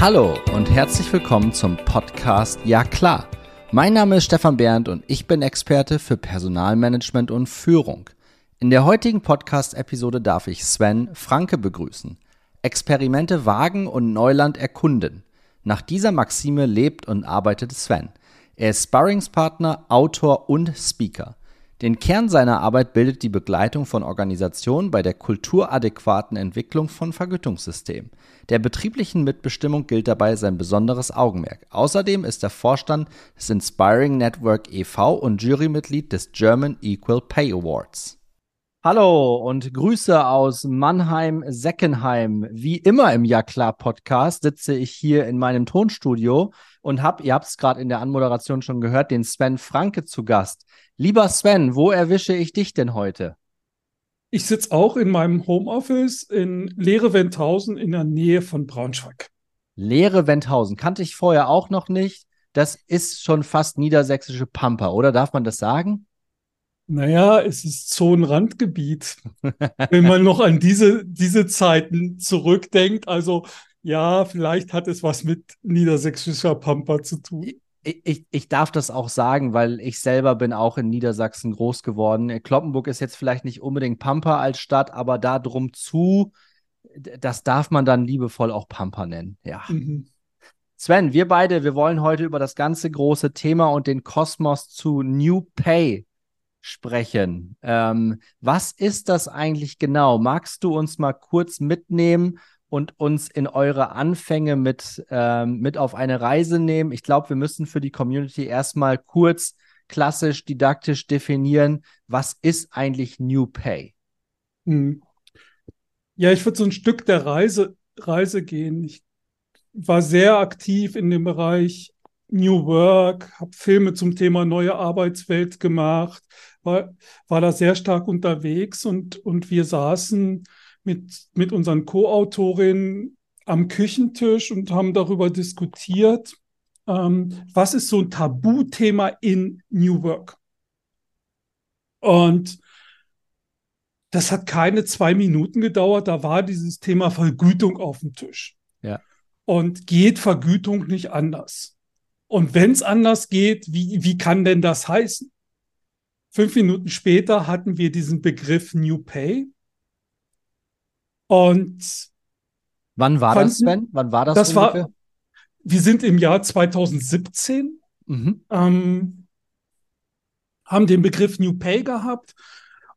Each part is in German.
Hallo und herzlich willkommen zum Podcast Ja klar. Mein Name ist Stefan Bernd und ich bin Experte für Personalmanagement und Führung. In der heutigen Podcast-Episode darf ich Sven Franke begrüßen. Experimente wagen und Neuland erkunden. Nach dieser Maxime lebt und arbeitet Sven. Er ist Sparringspartner, Autor und Speaker. Den Kern seiner Arbeit bildet die Begleitung von Organisationen bei der kulturadäquaten Entwicklung von Vergütungssystemen. Der betrieblichen Mitbestimmung gilt dabei sein besonderes Augenmerk. Außerdem ist er Vorstand des Inspiring Network e.V. und Jurymitglied des German Equal Pay Awards. Hallo und Grüße aus Mannheim-Seckenheim. Wie immer im Ja klar Podcast sitze ich hier in meinem Tonstudio und habe, ihr habt es gerade in der Anmoderation schon gehört, den Sven Franke zu Gast. Lieber Sven, wo erwische ich dich denn heute? Ich sitze auch in meinem Homeoffice in Leere Wendhausen in der Nähe von Braunschweig. Leere Wendhausen kannte ich vorher auch noch nicht. Das ist schon fast niedersächsische Pampa, oder darf man das sagen? Naja, es ist Zonenrandgebiet. Wenn man noch an diese, diese Zeiten zurückdenkt, also ja, vielleicht hat es was mit niedersächsischer Pampa zu tun. Ich, ich, darf das auch sagen, weil ich selber bin auch in Niedersachsen groß geworden. Kloppenburg ist jetzt vielleicht nicht unbedingt Pampa als Stadt, aber da drum zu, das darf man dann liebevoll auch Pampa nennen. Ja. Mhm. Sven, wir beide, wir wollen heute über das ganze große Thema und den Kosmos zu New Pay sprechen. Ähm, was ist das eigentlich genau? Magst du uns mal kurz mitnehmen und uns in eure Anfänge mit, ähm, mit auf eine Reise nehmen? Ich glaube, wir müssen für die Community erstmal kurz klassisch, didaktisch definieren, was ist eigentlich New Pay? Hm. Ja, ich würde so ein Stück der Reise, Reise gehen. Ich war sehr aktiv in dem Bereich New Work, habe Filme zum Thema neue Arbeitswelt gemacht, war, war da sehr stark unterwegs und, und wir saßen mit, mit unseren Co-Autorinnen am Küchentisch und haben darüber diskutiert, ähm, was ist so ein Tabuthema in New Work. Und das hat keine zwei Minuten gedauert, da war dieses Thema Vergütung auf dem Tisch. Ja. Und geht Vergütung nicht anders? Und wenn es anders geht, wie, wie kann denn das heißen? Fünf Minuten später hatten wir diesen Begriff New Pay. Und wann war fanden, das, Sven? Wann war das? Das war, wir sind im Jahr 2017, mhm. ähm, haben den Begriff New Pay gehabt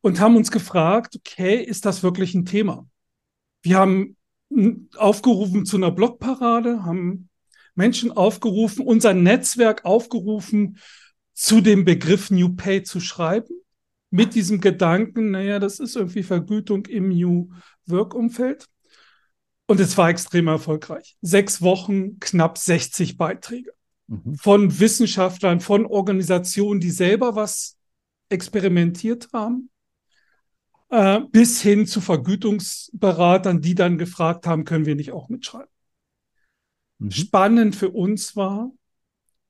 und haben uns gefragt, okay, ist das wirklich ein Thema? Wir haben aufgerufen zu einer Blogparade, haben Menschen aufgerufen, unser Netzwerk aufgerufen, zu dem Begriff New Pay zu schreiben, mit diesem Gedanken, naja, das ist irgendwie Vergütung im New Work-Umfeld. Und es war extrem erfolgreich. Sechs Wochen, knapp 60 Beiträge mhm. von Wissenschaftlern, von Organisationen, die selber was experimentiert haben, äh, bis hin zu Vergütungsberatern, die dann gefragt haben, können wir nicht auch mitschreiben. Mhm. Spannend für uns war,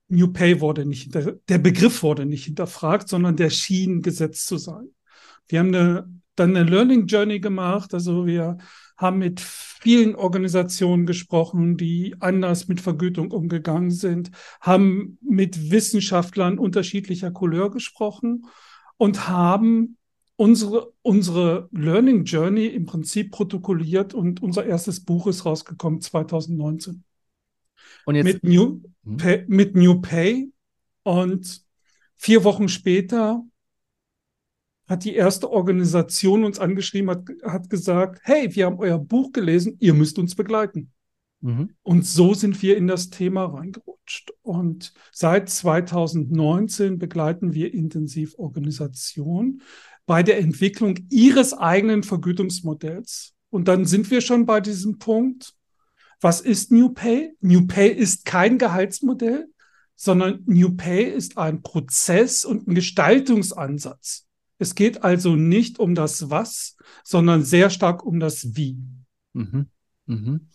New Pay wurde nicht, der Begriff wurde nicht hinterfragt, sondern der schien gesetzt zu sein. Wir haben eine, dann eine Learning Journey gemacht, also wir haben mit vielen Organisationen gesprochen, die anders mit Vergütung umgegangen sind, haben mit Wissenschaftlern unterschiedlicher Couleur gesprochen und haben unsere, unsere Learning Journey im Prinzip protokolliert und unser erstes Buch ist rausgekommen 2019. Und jetzt, mit, New hm? Pay, mit New Pay. Und vier Wochen später hat die erste Organisation uns angeschrieben, hat, hat gesagt, hey, wir haben euer Buch gelesen, ihr müsst uns begleiten. Mhm. Und so sind wir in das Thema reingerutscht. Und seit 2019 begleiten wir intensiv Organisationen bei der Entwicklung ihres eigenen Vergütungsmodells. Und dann sind wir schon bei diesem Punkt, was ist New Pay? New Pay ist kein Gehaltsmodell, sondern New Pay ist ein Prozess und ein Gestaltungsansatz. Es geht also nicht um das Was, sondern sehr stark um das Wie. Mhm. Mhm.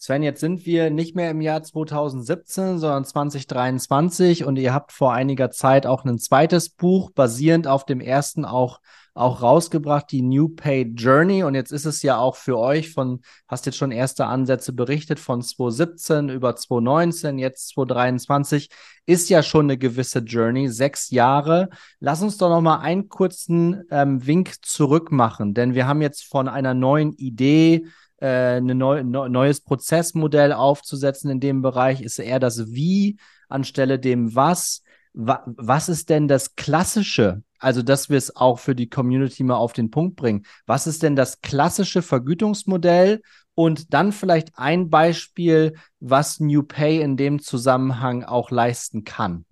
Sven, jetzt sind wir nicht mehr im Jahr 2017, sondern 2023 und ihr habt vor einiger Zeit auch ein zweites Buch basierend auf dem ersten auch auch rausgebracht, die New Pay Journey. Und jetzt ist es ja auch für euch von, hast jetzt schon erste Ansätze berichtet von 2017 über 2019, jetzt 2023, ist ja schon eine gewisse Journey, sechs Jahre. Lass uns doch noch mal einen kurzen ähm, Wink zurück machen, denn wir haben jetzt von einer neuen Idee, äh, ein neu, neues Prozessmodell aufzusetzen in dem Bereich, ist eher das Wie anstelle dem Was. Wa was ist denn das Klassische also dass wir es auch für die Community mal auf den Punkt bringen. Was ist denn das klassische Vergütungsmodell? Und dann vielleicht ein Beispiel, was New Pay in dem Zusammenhang auch leisten kann.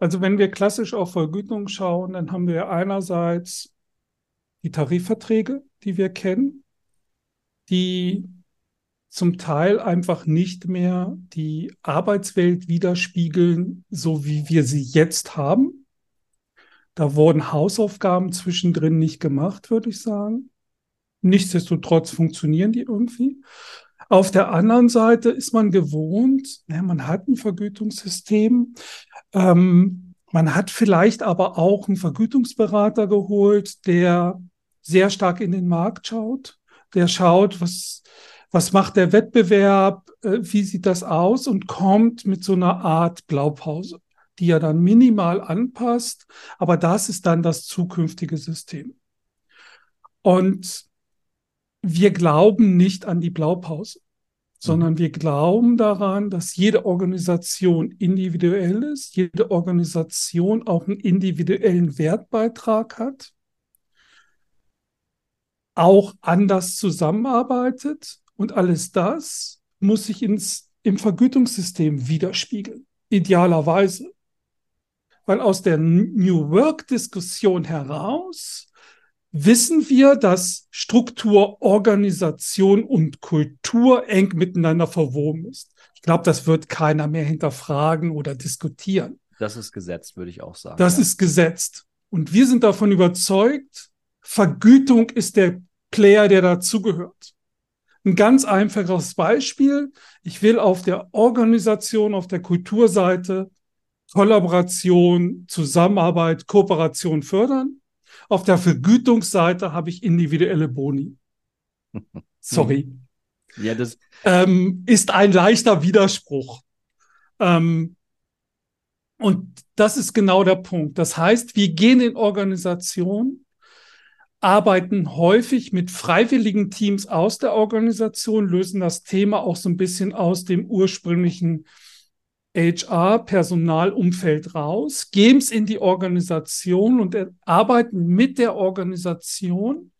Also wenn wir klassisch auf Vergütung schauen, dann haben wir einerseits die Tarifverträge, die wir kennen, die zum Teil einfach nicht mehr die Arbeitswelt widerspiegeln, so wie wir sie jetzt haben. Da wurden Hausaufgaben zwischendrin nicht gemacht, würde ich sagen. Nichtsdestotrotz funktionieren die irgendwie. Auf der anderen Seite ist man gewohnt, ja, man hat ein Vergütungssystem, ähm, man hat vielleicht aber auch einen Vergütungsberater geholt, der sehr stark in den Markt schaut, der schaut, was, was macht der Wettbewerb, äh, wie sieht das aus? Und kommt mit so einer Art Blaupause die er dann minimal anpasst, aber das ist dann das zukünftige System. Und wir glauben nicht an die Blaupause, sondern wir glauben daran, dass jede Organisation individuell ist, jede Organisation auch einen individuellen Wertbeitrag hat, auch anders zusammenarbeitet und alles das muss sich ins, im Vergütungssystem widerspiegeln, idealerweise weil aus der New Work-Diskussion heraus wissen wir, dass Struktur, Organisation und Kultur eng miteinander verwoben ist. Ich glaube, das wird keiner mehr hinterfragen oder diskutieren. Das ist gesetzt, würde ich auch sagen. Das ja. ist gesetzt. Und wir sind davon überzeugt, Vergütung ist der Player, der dazugehört. Ein ganz einfaches Beispiel. Ich will auf der Organisation, auf der Kulturseite Kollaboration, Zusammenarbeit, Kooperation fördern. Auf der Vergütungsseite habe ich individuelle Boni. Sorry. Ja, das ähm, ist ein leichter Widerspruch. Ähm, und das ist genau der Punkt. Das heißt, wir gehen in Organisationen, arbeiten häufig mit freiwilligen Teams aus der Organisation, lösen das Thema auch so ein bisschen aus dem ursprünglichen HR-Personalumfeld raus, geben es in die Organisation und arbeiten mit der Organisation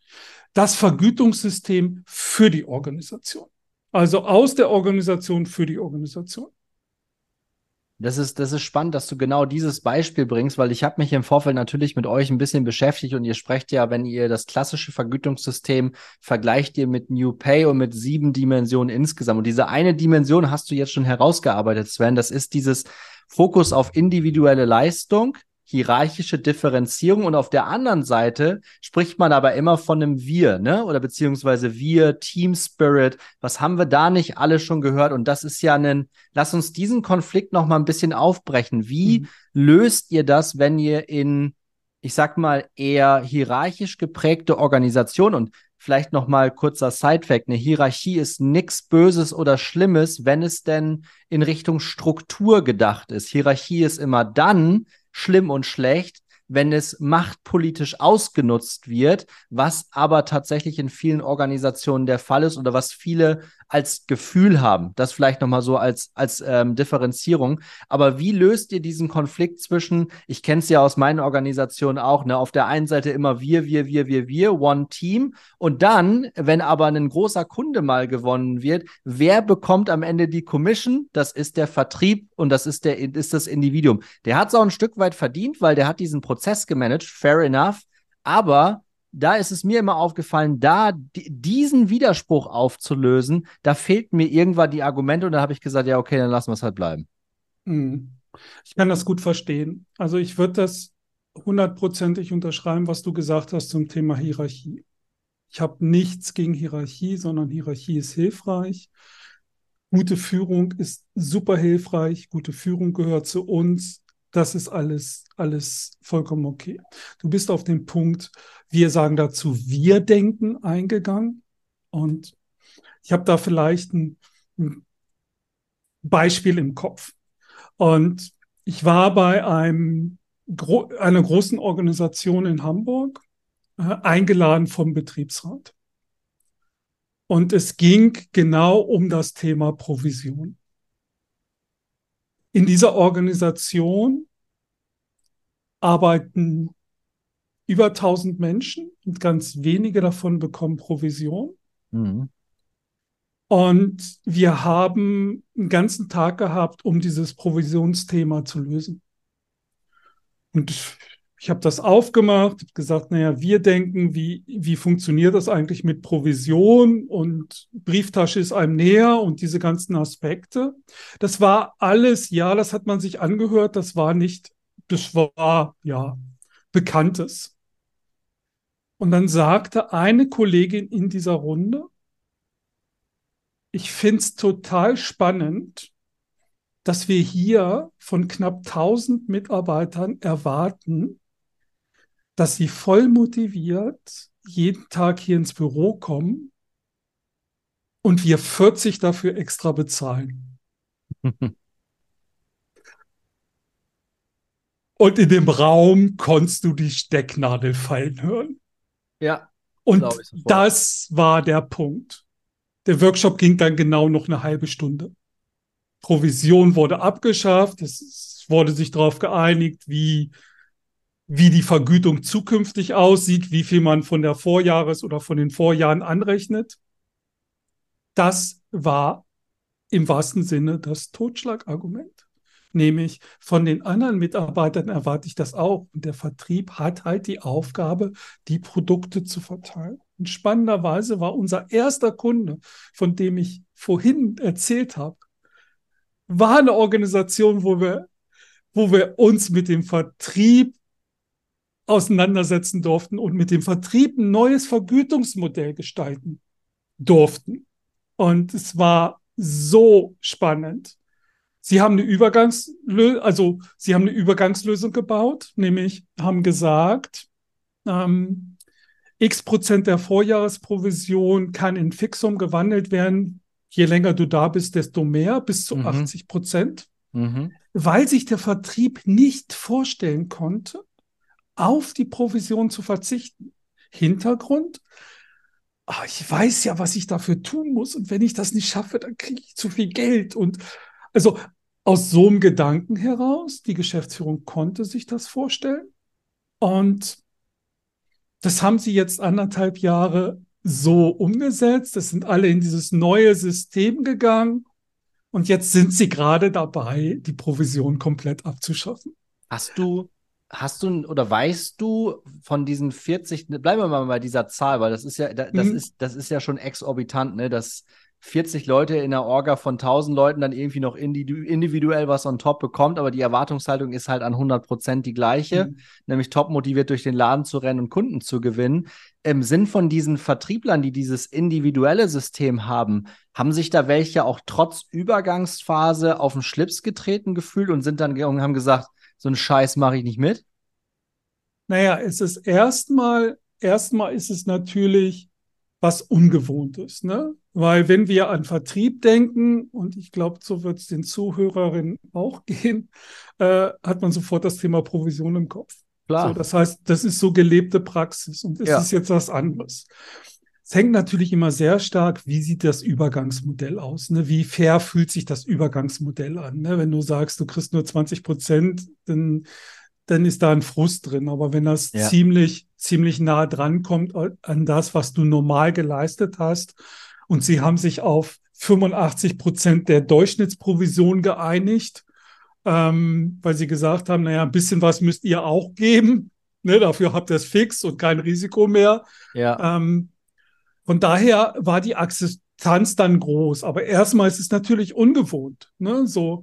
das Vergütungssystem für die Organisation. Also aus der Organisation für die Organisation. Das ist, das ist spannend, dass du genau dieses Beispiel bringst, weil ich habe mich im Vorfeld natürlich mit euch ein bisschen beschäftigt und ihr sprecht ja, wenn ihr das klassische Vergütungssystem vergleicht ihr mit New Pay und mit sieben Dimensionen insgesamt. Und diese eine Dimension hast du jetzt schon herausgearbeitet, Sven. Das ist dieses Fokus auf individuelle Leistung, hierarchische Differenzierung und auf der anderen Seite spricht man aber immer von einem Wir, ne? Oder beziehungsweise wir, Team Spirit. Was haben wir da nicht alle schon gehört? Und das ist ja ein, lass uns diesen Konflikt noch mal ein bisschen aufbrechen. Wie mhm. löst ihr das, wenn ihr in, ich sag mal, eher hierarchisch geprägte Organisation und vielleicht noch mal kurzer Sidefact, eine Hierarchie ist nichts Böses oder Schlimmes, wenn es denn in Richtung Struktur gedacht ist. Hierarchie ist immer dann, schlimm und schlecht, wenn es machtpolitisch ausgenutzt wird, was aber tatsächlich in vielen Organisationen der Fall ist oder was viele als Gefühl haben. Das vielleicht nochmal so als, als ähm, Differenzierung. Aber wie löst ihr diesen Konflikt zwischen, ich kenne es ja aus meinen Organisationen auch, ne, auf der einen Seite immer wir, wir, wir, wir, wir, One Team. Und dann, wenn aber ein großer Kunde mal gewonnen wird, wer bekommt am Ende die Commission? Das ist der Vertrieb und das ist, der, ist das Individuum. Der hat es auch ein Stück weit verdient, weil der hat diesen Prozess gemanagt, fair enough. Aber da ist es mir immer aufgefallen, da diesen Widerspruch aufzulösen, da fehlt mir irgendwann die Argumente und da habe ich gesagt, ja, okay, dann lassen wir es halt bleiben. Hm. Ich kann das gut verstehen. Also ich würde das hundertprozentig unterschreiben, was du gesagt hast zum Thema Hierarchie. Ich habe nichts gegen Hierarchie, sondern Hierarchie ist hilfreich. Gute Führung ist super hilfreich. Gute Führung gehört zu uns. Das ist alles, alles vollkommen okay. Du bist auf den Punkt, wir sagen dazu, wir denken eingegangen. Und ich habe da vielleicht ein, ein Beispiel im Kopf. Und ich war bei einem, einer großen Organisation in Hamburg äh, eingeladen vom Betriebsrat. Und es ging genau um das Thema Provision. In dieser Organisation arbeiten über 1000 Menschen und ganz wenige davon bekommen Provision. Mhm. Und wir haben einen ganzen Tag gehabt, um dieses Provisionsthema zu lösen. Und ich habe das aufgemacht, habe gesagt, naja, wir denken, wie, wie funktioniert das eigentlich mit Provision und Brieftasche ist einem näher und diese ganzen Aspekte. Das war alles, ja, das hat man sich angehört, das war nicht, das war, ja, Bekanntes. Und dann sagte eine Kollegin in dieser Runde, ich finde es total spannend, dass wir hier von knapp 1000 Mitarbeitern erwarten, dass sie voll motiviert jeden Tag hier ins Büro kommen und wir 40 dafür extra bezahlen. und in dem Raum konntest du die Stecknadel fallen hören. Ja. Und das war der Punkt. Der Workshop ging dann genau noch eine halbe Stunde. Provision wurde abgeschafft. Es wurde sich darauf geeinigt, wie, wie die Vergütung zukünftig aussieht, wie viel man von der Vorjahres- oder von den Vorjahren anrechnet. Das war im wahrsten Sinne das Totschlagargument. Nämlich von den anderen Mitarbeitern erwarte ich das auch. Und der Vertrieb hat halt die Aufgabe, die Produkte zu verteilen. Und spannenderweise war unser erster Kunde, von dem ich vorhin erzählt habe, war eine Organisation, wo wir, wo wir uns mit dem Vertrieb auseinandersetzen durften und mit dem Vertrieb ein neues Vergütungsmodell gestalten durften. Und es war so spannend. Sie haben eine Übergangslösung, also Sie haben eine Übergangslösung gebaut, nämlich haben gesagt, ähm, x Prozent der Vorjahresprovision kann in Fixum gewandelt werden. Je länger du da bist, desto mehr, bis zu mhm. 80 Prozent. Mhm. Weil sich der Vertrieb nicht vorstellen konnte, auf die Provision zu verzichten. Hintergrund, ach, ich weiß ja, was ich dafür tun muss. Und wenn ich das nicht schaffe, dann kriege ich zu viel Geld. Und also aus so einem Gedanken heraus, die Geschäftsführung konnte sich das vorstellen. Und das haben sie jetzt anderthalb Jahre so umgesetzt. Das sind alle in dieses neue System gegangen. Und jetzt sind sie gerade dabei, die Provision komplett abzuschaffen. Hast du, hast du oder weißt du von diesen 40, bleiben wir mal bei dieser Zahl, weil das ist ja, das mhm. ist, das ist ja schon exorbitant, ne? Das 40 Leute in einer Orga von 1000 Leuten dann irgendwie noch individuell was on top bekommt, aber die Erwartungshaltung ist halt an 100 Prozent die gleiche, mhm. nämlich top motiviert durch den Laden zu rennen und Kunden zu gewinnen. Im Sinn von diesen Vertrieblern, die dieses individuelle System haben, haben sich da welche auch trotz Übergangsphase auf den Schlips getreten gefühlt und sind dann und haben gesagt, so einen Scheiß mache ich nicht mit? Naja, es ist erstmal, erstmal ist es natürlich was Ungewohntes, ne? Weil wenn wir an Vertrieb denken, und ich glaube, so wird es den Zuhörerinnen auch gehen, äh, hat man sofort das Thema Provision im Kopf. Klar. So, das heißt, das ist so gelebte Praxis und es ja. ist jetzt was anderes. Es hängt natürlich immer sehr stark, wie sieht das Übergangsmodell aus? Ne? Wie fair fühlt sich das Übergangsmodell an? Ne? Wenn du sagst, du kriegst nur 20 Prozent, dann, dann ist da ein Frust drin. Aber wenn das ja. ziemlich, ziemlich nah dran kommt an das, was du normal geleistet hast, und sie haben sich auf 85 Prozent der Durchschnittsprovision geeinigt, ähm, weil sie gesagt haben, naja, ein bisschen was müsst ihr auch geben. Ne, dafür habt ihr es fix und kein Risiko mehr. Ja. Ähm, von daher war die Akzeptanz dann groß. Aber erstmal ist es natürlich ungewohnt. Ne? So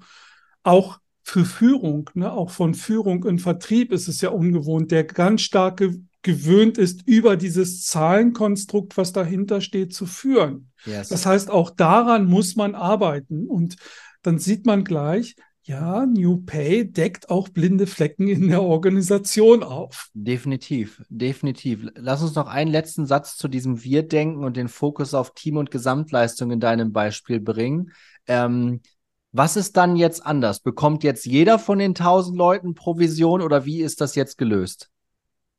auch für Führung, ne? auch von Führung in Vertrieb ist es ja ungewohnt. Der ganz starke gewöhnt ist, über dieses Zahlenkonstrukt, was dahinter steht, zu führen. Yes. Das heißt, auch daran muss man arbeiten. Und dann sieht man gleich, ja, New Pay deckt auch blinde Flecken in der Organisation auf. Definitiv, definitiv. Lass uns noch einen letzten Satz zu diesem Wir-Denken und den Fokus auf Team- und Gesamtleistung in deinem Beispiel bringen. Ähm, was ist dann jetzt anders? Bekommt jetzt jeder von den 1000 Leuten Provision oder wie ist das jetzt gelöst?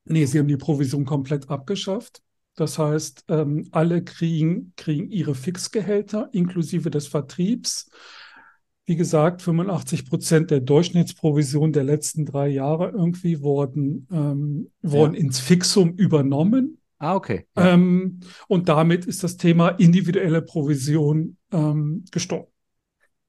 Nee, sie haben die Provision komplett abgeschafft. Das heißt, ähm, alle kriegen, kriegen ihre Fixgehälter inklusive des Vertriebs. Wie gesagt, 85 Prozent der Durchschnittsprovision der letzten drei Jahre irgendwie wurden, ähm, wurden ja. ins Fixum übernommen. Ah, okay. Ja. Ähm, und damit ist das Thema individuelle Provision ähm, gestorben.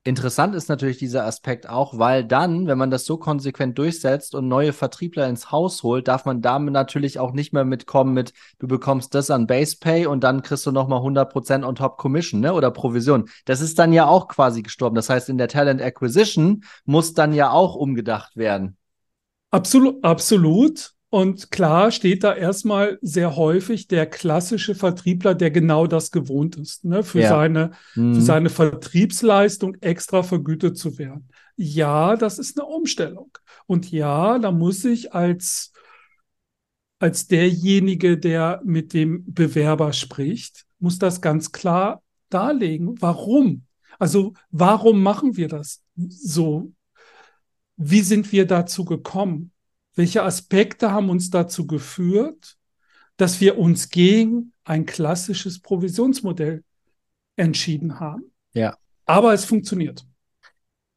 Interessant ist natürlich dieser Aspekt auch, weil dann, wenn man das so konsequent durchsetzt und neue Vertriebler ins Haus holt, darf man damit natürlich auch nicht mehr mitkommen mit, du bekommst das an Base Pay und dann kriegst du nochmal 100% on top Commission ne? oder Provision. Das ist dann ja auch quasi gestorben. Das heißt, in der Talent Acquisition muss dann ja auch umgedacht werden. Absolut, absolut. Und klar steht da erstmal sehr häufig der klassische Vertriebler, der genau das gewohnt ist, ne, für, ja. seine, mhm. für seine Vertriebsleistung extra vergütet zu werden. Ja, das ist eine Umstellung. Und ja, da muss ich als, als derjenige, der mit dem Bewerber spricht, muss das ganz klar darlegen. Warum? Also, warum machen wir das so? Wie sind wir dazu gekommen? Welche Aspekte haben uns dazu geführt, dass wir uns gegen ein klassisches Provisionsmodell entschieden haben? Ja. Aber es funktioniert.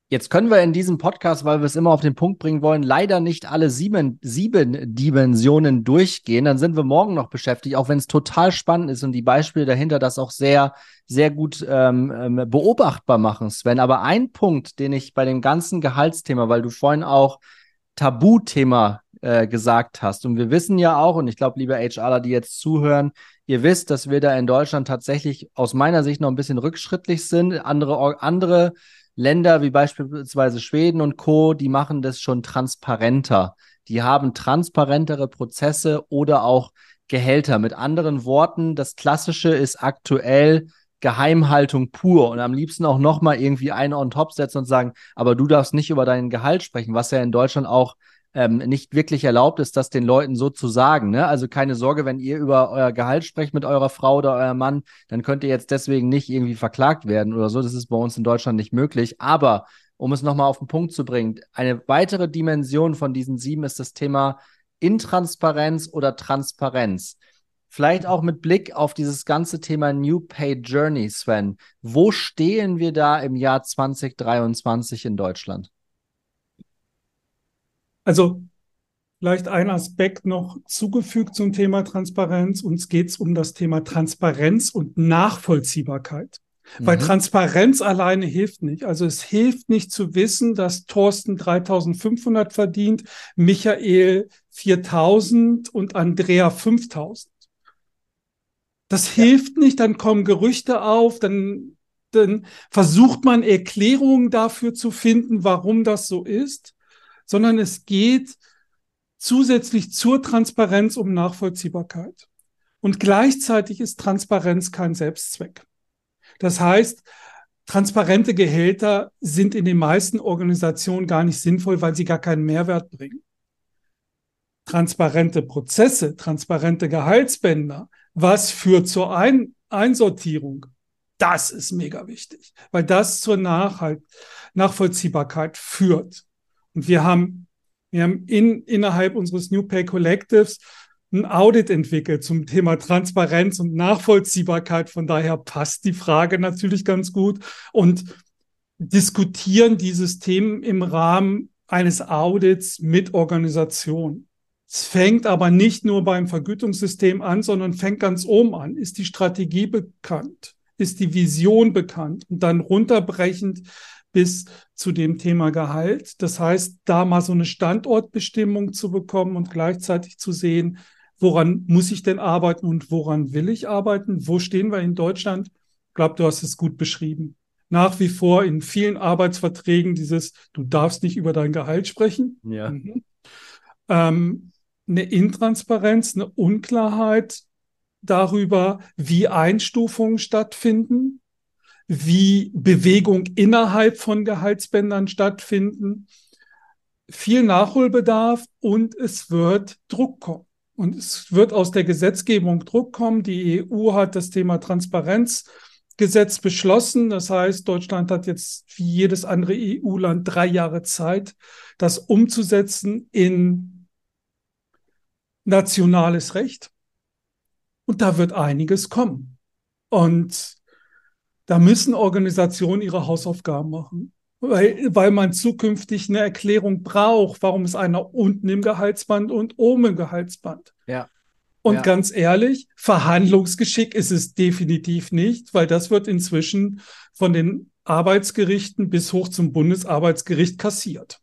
Jetzt können wir in diesem Podcast, weil wir es immer auf den Punkt bringen wollen, leider nicht alle sieben, sieben Dimensionen durchgehen. Dann sind wir morgen noch beschäftigt, auch wenn es total spannend ist und die Beispiele dahinter das auch sehr, sehr gut ähm, ähm beobachtbar machen, Sven. Aber ein Punkt, den ich bei dem ganzen Gehaltsthema, weil du vorhin auch Tabuthema äh, gesagt hast. Und wir wissen ja auch, und ich glaube, liebe HRler, die jetzt zuhören, ihr wisst, dass wir da in Deutschland tatsächlich aus meiner Sicht noch ein bisschen rückschrittlich sind. Andere, andere Länder wie beispielsweise Schweden und Co., die machen das schon transparenter. Die haben transparentere Prozesse oder auch Gehälter. Mit anderen Worten, das Klassische ist aktuell Geheimhaltung pur und am liebsten auch nochmal irgendwie einen on top setzen und sagen, aber du darfst nicht über dein Gehalt sprechen, was ja in Deutschland auch ähm, nicht wirklich erlaubt ist, das den Leuten so zu sagen. Ne? Also keine Sorge, wenn ihr über euer Gehalt sprecht mit eurer Frau oder eurem Mann, dann könnt ihr jetzt deswegen nicht irgendwie verklagt werden oder so. Das ist bei uns in Deutschland nicht möglich. Aber um es nochmal auf den Punkt zu bringen, eine weitere Dimension von diesen sieben ist das Thema Intransparenz oder Transparenz. Vielleicht auch mit Blick auf dieses ganze Thema New Pay Journey, Sven. Wo stehen wir da im Jahr 2023 in Deutschland? Also vielleicht ein Aspekt noch zugefügt zum Thema Transparenz. Uns geht es um das Thema Transparenz und Nachvollziehbarkeit. Mhm. Weil Transparenz alleine hilft nicht. Also es hilft nicht zu wissen, dass Thorsten 3500 verdient, Michael 4000 und Andrea 5000. Das ja. hilft nicht, dann kommen Gerüchte auf, dann, dann versucht man Erklärungen dafür zu finden, warum das so ist, sondern es geht zusätzlich zur Transparenz um Nachvollziehbarkeit. Und gleichzeitig ist Transparenz kein Selbstzweck. Das heißt, transparente Gehälter sind in den meisten Organisationen gar nicht sinnvoll, weil sie gar keinen Mehrwert bringen. Transparente Prozesse, transparente Gehaltsbänder was führt zur Ein Einsortierung? Das ist mega wichtig, weil das zur Nachhalt Nachvollziehbarkeit führt. Und wir haben, wir haben in, innerhalb unseres New Pay Collectives ein Audit entwickelt zum Thema Transparenz und Nachvollziehbarkeit. Von daher passt die Frage natürlich ganz gut und diskutieren dieses Themen im Rahmen eines Audits mit Organisationen. Es fängt aber nicht nur beim Vergütungssystem an, sondern fängt ganz oben an. Ist die Strategie bekannt? Ist die Vision bekannt? Und dann runterbrechend bis zu dem Thema Gehalt. Das heißt, da mal so eine Standortbestimmung zu bekommen und gleichzeitig zu sehen, woran muss ich denn arbeiten und woran will ich arbeiten? Wo stehen wir in Deutschland? Ich glaube, du hast es gut beschrieben. Nach wie vor in vielen Arbeitsverträgen dieses, du darfst nicht über dein Gehalt sprechen. Ja. Mhm. Ähm, eine Intransparenz, eine Unklarheit darüber, wie Einstufungen stattfinden, wie Bewegung innerhalb von Gehaltsbändern stattfinden, viel Nachholbedarf und es wird Druck kommen. Und es wird aus der Gesetzgebung Druck kommen. Die EU hat das Thema Transparenzgesetz beschlossen. Das heißt, Deutschland hat jetzt wie jedes andere EU-Land drei Jahre Zeit, das umzusetzen in nationales Recht. Und da wird einiges kommen. Und da müssen Organisationen ihre Hausaufgaben machen weil, weil man zukünftig eine Erklärung braucht, warum ist einer unten im Gehaltsband und oben im Gehaltsband. Ja. Und ja. ganz ehrlich, Verhandlungsgeschick ist es definitiv nicht, weil das wird inzwischen von den Arbeitsgerichten bis hoch zum Bundesarbeitsgericht kassiert.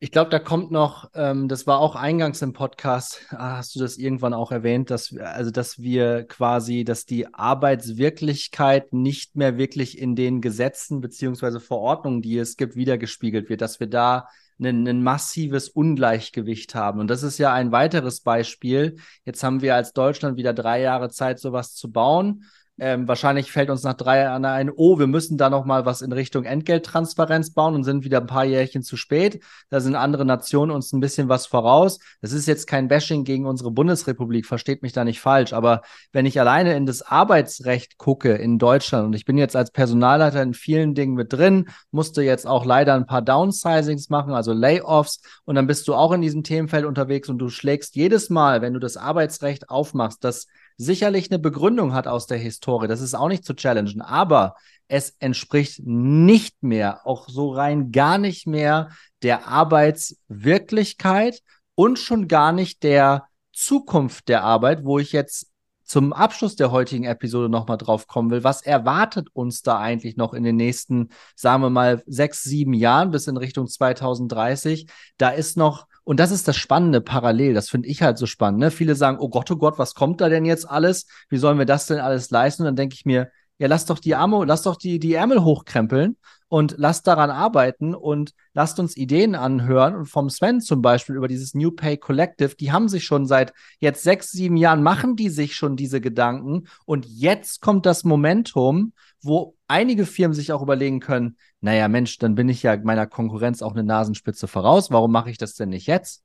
Ich glaube, da kommt noch, ähm, das war auch eingangs im Podcast, ah, hast du das irgendwann auch erwähnt, dass, also, dass wir quasi, dass die Arbeitswirklichkeit nicht mehr wirklich in den Gesetzen beziehungsweise Verordnungen, die es gibt, wiedergespiegelt wird, dass wir da ein, ein massives Ungleichgewicht haben. Und das ist ja ein weiteres Beispiel. Jetzt haben wir als Deutschland wieder drei Jahre Zeit, sowas zu bauen. Ähm, wahrscheinlich fällt uns nach drei Jahren ein, oh, wir müssen da noch mal was in Richtung Entgelttransparenz bauen und sind wieder ein paar Jährchen zu spät. Da sind andere Nationen uns ein bisschen was voraus. Das ist jetzt kein Bashing gegen unsere Bundesrepublik, versteht mich da nicht falsch. Aber wenn ich alleine in das Arbeitsrecht gucke in Deutschland und ich bin jetzt als Personalleiter in vielen Dingen mit drin, musste jetzt auch leider ein paar Downsizings machen, also Layoffs und dann bist du auch in diesem Themenfeld unterwegs und du schlägst jedes Mal, wenn du das Arbeitsrecht aufmachst, das sicherlich eine Begründung hat aus der Historie. Das ist auch nicht zu challengen, aber es entspricht nicht mehr, auch so rein gar nicht mehr der Arbeitswirklichkeit und schon gar nicht der Zukunft der Arbeit, wo ich jetzt zum Abschluss der heutigen Episode nochmal drauf kommen will. Was erwartet uns da eigentlich noch in den nächsten, sagen wir mal, sechs, sieben Jahren bis in Richtung 2030? Da ist noch und das ist das Spannende parallel. Das finde ich halt so spannend. Ne? Viele sagen, oh Gott, oh Gott, was kommt da denn jetzt alles? Wie sollen wir das denn alles leisten? Und dann denke ich mir, ja, lass doch die Arme, lass doch die, die Ärmel hochkrempeln und lasst daran arbeiten und lasst uns Ideen anhören. Und vom Sven zum Beispiel über dieses New Pay Collective, die haben sich schon seit jetzt sechs, sieben Jahren, machen die sich schon diese Gedanken. Und jetzt kommt das Momentum, wo einige Firmen sich auch überlegen können, naja, Mensch, dann bin ich ja meiner Konkurrenz auch eine Nasenspitze voraus. Warum mache ich das denn nicht jetzt?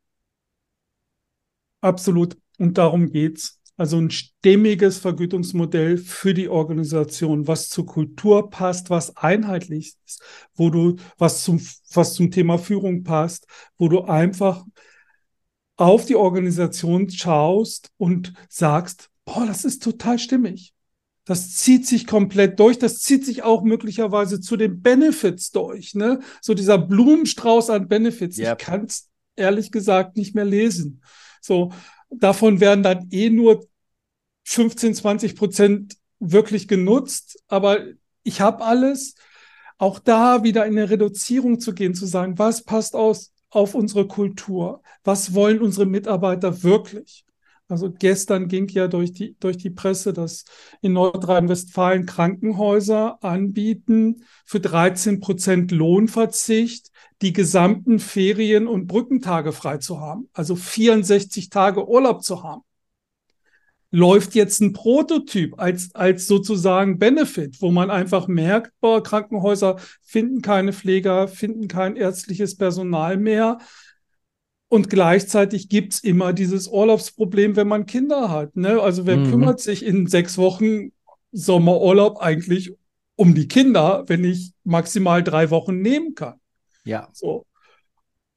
Absolut. Und darum geht's. Also ein stimmiges Vergütungsmodell für die Organisation, was zur Kultur passt, was einheitlich ist, wo du, was zum, was zum Thema Führung passt, wo du einfach auf die Organisation schaust und sagst, boah, das ist total stimmig. Das zieht sich komplett durch. Das zieht sich auch möglicherweise zu den Benefits durch. Ne? So dieser Blumenstrauß an Benefits. Yep. Ich kann es ehrlich gesagt nicht mehr lesen. So, davon werden dann eh nur 15, 20 Prozent wirklich genutzt. Aber ich habe alles. Auch da wieder in eine Reduzierung zu gehen, zu sagen, was passt aus auf unsere Kultur? Was wollen unsere Mitarbeiter wirklich? Also gestern ging ja durch die, durch die Presse, dass in Nordrhein-Westfalen Krankenhäuser anbieten für 13 Prozent Lohnverzicht die gesamten Ferien- und Brückentage frei zu haben. Also 64 Tage Urlaub zu haben. Läuft jetzt ein Prototyp als, als sozusagen Benefit, wo man einfach merkt, boah, Krankenhäuser finden keine Pfleger, finden kein ärztliches Personal mehr und gleichzeitig gibt es immer dieses Urlaubsproblem, wenn man Kinder hat. Ne? Also wer mhm. kümmert sich in sechs Wochen Sommerurlaub eigentlich um die Kinder, wenn ich maximal drei Wochen nehmen kann? Ja. So.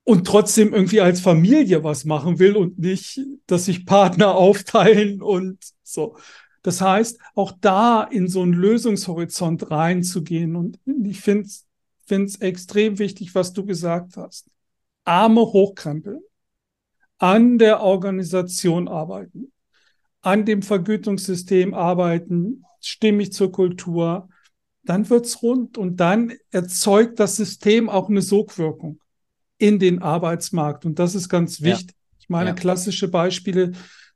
Und trotzdem irgendwie als Familie was machen will und nicht, dass sich Partner aufteilen und so. Das heißt, auch da in so einen Lösungshorizont reinzugehen. Und ich finde es extrem wichtig, was du gesagt hast. Arme hochkrempeln, an der Organisation arbeiten, an dem Vergütungssystem arbeiten, stimmig zur Kultur, dann wird's rund und dann erzeugt das System auch eine Sogwirkung in den Arbeitsmarkt. Und das ist ganz wichtig. Ja. Ich meine, ja. klassische Beispiele,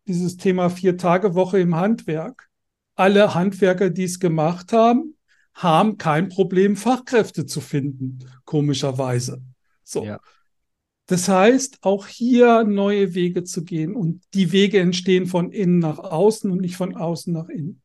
dieses Thema Vier-Tage-Woche im Handwerk. Alle Handwerker, die es gemacht haben, haben kein Problem, Fachkräfte zu finden, komischerweise. So. Ja. Das heißt, auch hier neue Wege zu gehen und die Wege entstehen von innen nach außen und nicht von außen nach innen.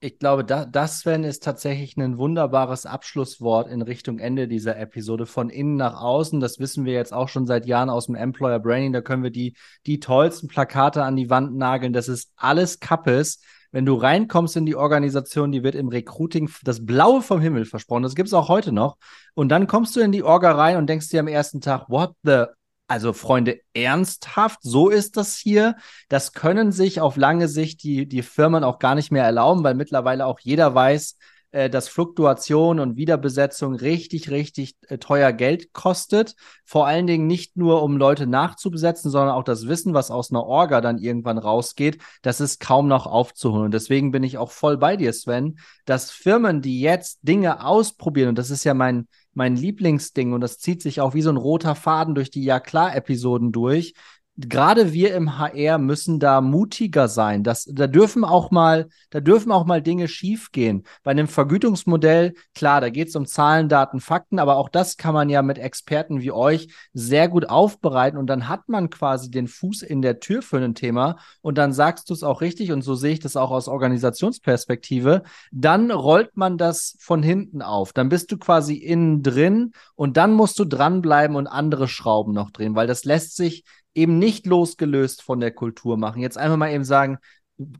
Ich glaube, da, das, Sven, ist tatsächlich ein wunderbares Abschlusswort in Richtung Ende dieser Episode. Von innen nach außen, das wissen wir jetzt auch schon seit Jahren aus dem Employer Branding. Da können wir die, die tollsten Plakate an die Wand nageln. Das ist alles Kappes. Wenn du reinkommst in die Organisation, die wird im Recruiting das Blaue vom Himmel versprochen. Das gibt es auch heute noch. Und dann kommst du in die Orga rein und denkst dir am ersten Tag, what the also Freunde, ernsthaft, so ist das hier. Das können sich auf lange Sicht die, die Firmen auch gar nicht mehr erlauben, weil mittlerweile auch jeder weiß, äh, dass Fluktuation und Wiederbesetzung richtig, richtig äh, teuer Geld kostet. Vor allen Dingen nicht nur, um Leute nachzubesetzen, sondern auch das Wissen, was aus einer Orga dann irgendwann rausgeht, das ist kaum noch aufzuholen. Und deswegen bin ich auch voll bei dir, Sven, dass Firmen, die jetzt Dinge ausprobieren, und das ist ja mein, mein Lieblingsding und das zieht sich auch wie so ein roter Faden durch die Ja klar Episoden durch, gerade wir im HR müssen da mutiger sein. Das, da dürfen auch mal, da dürfen auch mal Dinge schiefgehen. Bei einem Vergütungsmodell, klar, da geht es um Zahlen, Daten, Fakten, aber auch das kann man ja mit Experten wie euch sehr gut aufbereiten und dann hat man quasi den Fuß in der Tür für ein Thema und dann sagst du es auch richtig und so sehe ich das auch aus Organisationsperspektive. Dann rollt man das von hinten auf. Dann bist du quasi innen drin und dann musst du dranbleiben und andere Schrauben noch drehen, weil das lässt sich eben nicht losgelöst von der Kultur machen. Jetzt einfach mal eben sagen,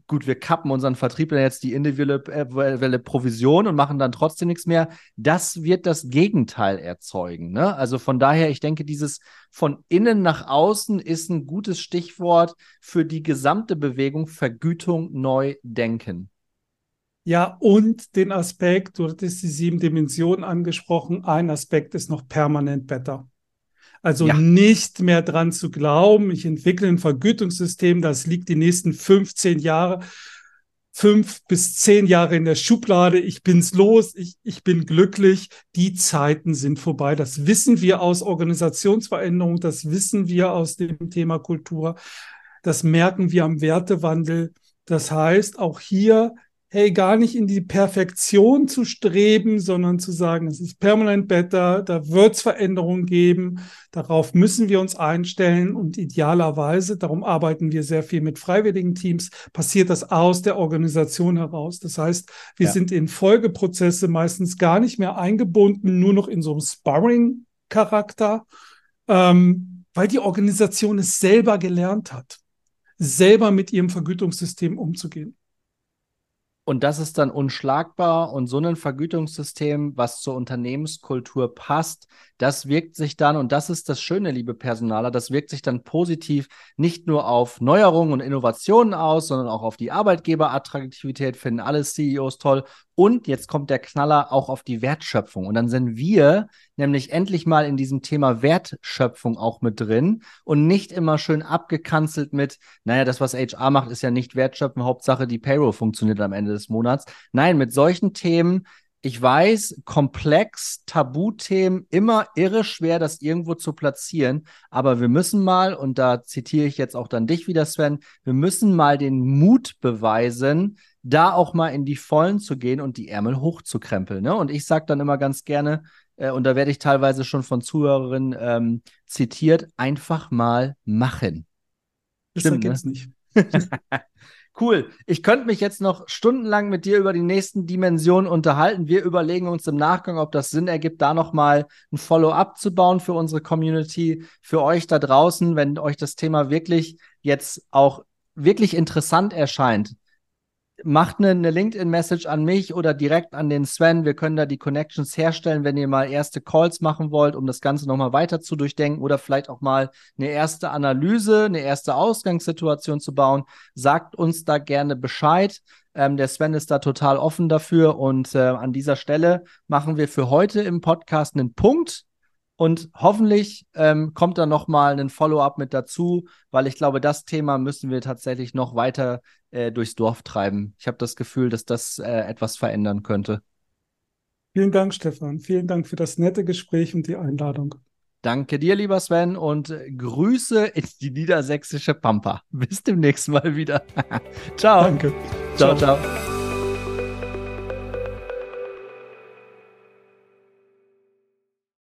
gut, wir kappen unseren Vertrieb dann jetzt die individuelle Provision und machen dann trotzdem nichts mehr. Das wird das Gegenteil erzeugen. Ne? Also von daher, ich denke, dieses von innen nach außen ist ein gutes Stichwort für die gesamte Bewegung Vergütung neu denken. Ja, und den Aspekt, du hattest die sieben Dimensionen angesprochen, ein Aspekt ist noch permanent better. Also ja. nicht mehr dran zu glauben, ich entwickle ein Vergütungssystem, das liegt die nächsten 15 Jahre, fünf bis zehn Jahre in der Schublade, ich bin's los, ich, ich bin glücklich. Die Zeiten sind vorbei. Das wissen wir aus Organisationsveränderung, das wissen wir aus dem Thema Kultur, das merken wir am Wertewandel. Das heißt, auch hier hey, gar nicht in die Perfektion zu streben, sondern zu sagen, es ist permanent better, da wird es Veränderungen geben, darauf müssen wir uns einstellen und idealerweise, darum arbeiten wir sehr viel mit freiwilligen Teams, passiert das aus der Organisation heraus. Das heißt, wir ja. sind in Folgeprozesse meistens gar nicht mehr eingebunden, nur noch in so einem Sparring-Charakter, ähm, weil die Organisation es selber gelernt hat, selber mit ihrem Vergütungssystem umzugehen. Und das ist dann unschlagbar und so ein Vergütungssystem, was zur Unternehmenskultur passt, das wirkt sich dann, und das ist das Schöne, liebe Personaler, das wirkt sich dann positiv nicht nur auf Neuerungen und Innovationen aus, sondern auch auf die Arbeitgeberattraktivität, finden alle CEOs toll. Und jetzt kommt der Knaller auch auf die Wertschöpfung. Und dann sind wir nämlich endlich mal in diesem Thema Wertschöpfung auch mit drin und nicht immer schön abgekanzelt mit, naja, das, was HR macht, ist ja nicht Wertschöpfen, Hauptsache die Payroll funktioniert am Ende des Monats. Nein, mit solchen Themen ich weiß, komplex, Tabuthemen, immer irre schwer, das irgendwo zu platzieren. Aber wir müssen mal, und da zitiere ich jetzt auch dann dich wieder, Sven, wir müssen mal den Mut beweisen, da auch mal in die Vollen zu gehen und die Ärmel hochzukrempeln. Ne? Und ich sage dann immer ganz gerne, äh, und da werde ich teilweise schon von Zuhörerinnen ähm, zitiert, einfach mal machen. Das Stimmt, gibt's ne? nicht. Cool. Ich könnte mich jetzt noch stundenlang mit dir über die nächsten Dimensionen unterhalten. Wir überlegen uns im Nachgang, ob das Sinn ergibt, da nochmal ein Follow-up zu bauen für unsere Community, für euch da draußen, wenn euch das Thema wirklich jetzt auch wirklich interessant erscheint macht eine, eine LinkedIn-Message an mich oder direkt an den Sven. Wir können da die Connections herstellen, wenn ihr mal erste Calls machen wollt, um das Ganze nochmal weiter zu durchdenken oder vielleicht auch mal eine erste Analyse, eine erste Ausgangssituation zu bauen. Sagt uns da gerne Bescheid. Ähm, der Sven ist da total offen dafür und äh, an dieser Stelle machen wir für heute im Podcast einen Punkt. Und hoffentlich ähm, kommt da nochmal ein Follow-up mit dazu, weil ich glaube, das Thema müssen wir tatsächlich noch weiter äh, durchs Dorf treiben. Ich habe das Gefühl, dass das äh, etwas verändern könnte. Vielen Dank, Stefan. Vielen Dank für das nette Gespräch und die Einladung. Danke dir, lieber Sven, und Grüße in die niedersächsische Pampa. Bis demnächst mal wieder. ciao. Danke. ciao. ciao. ciao.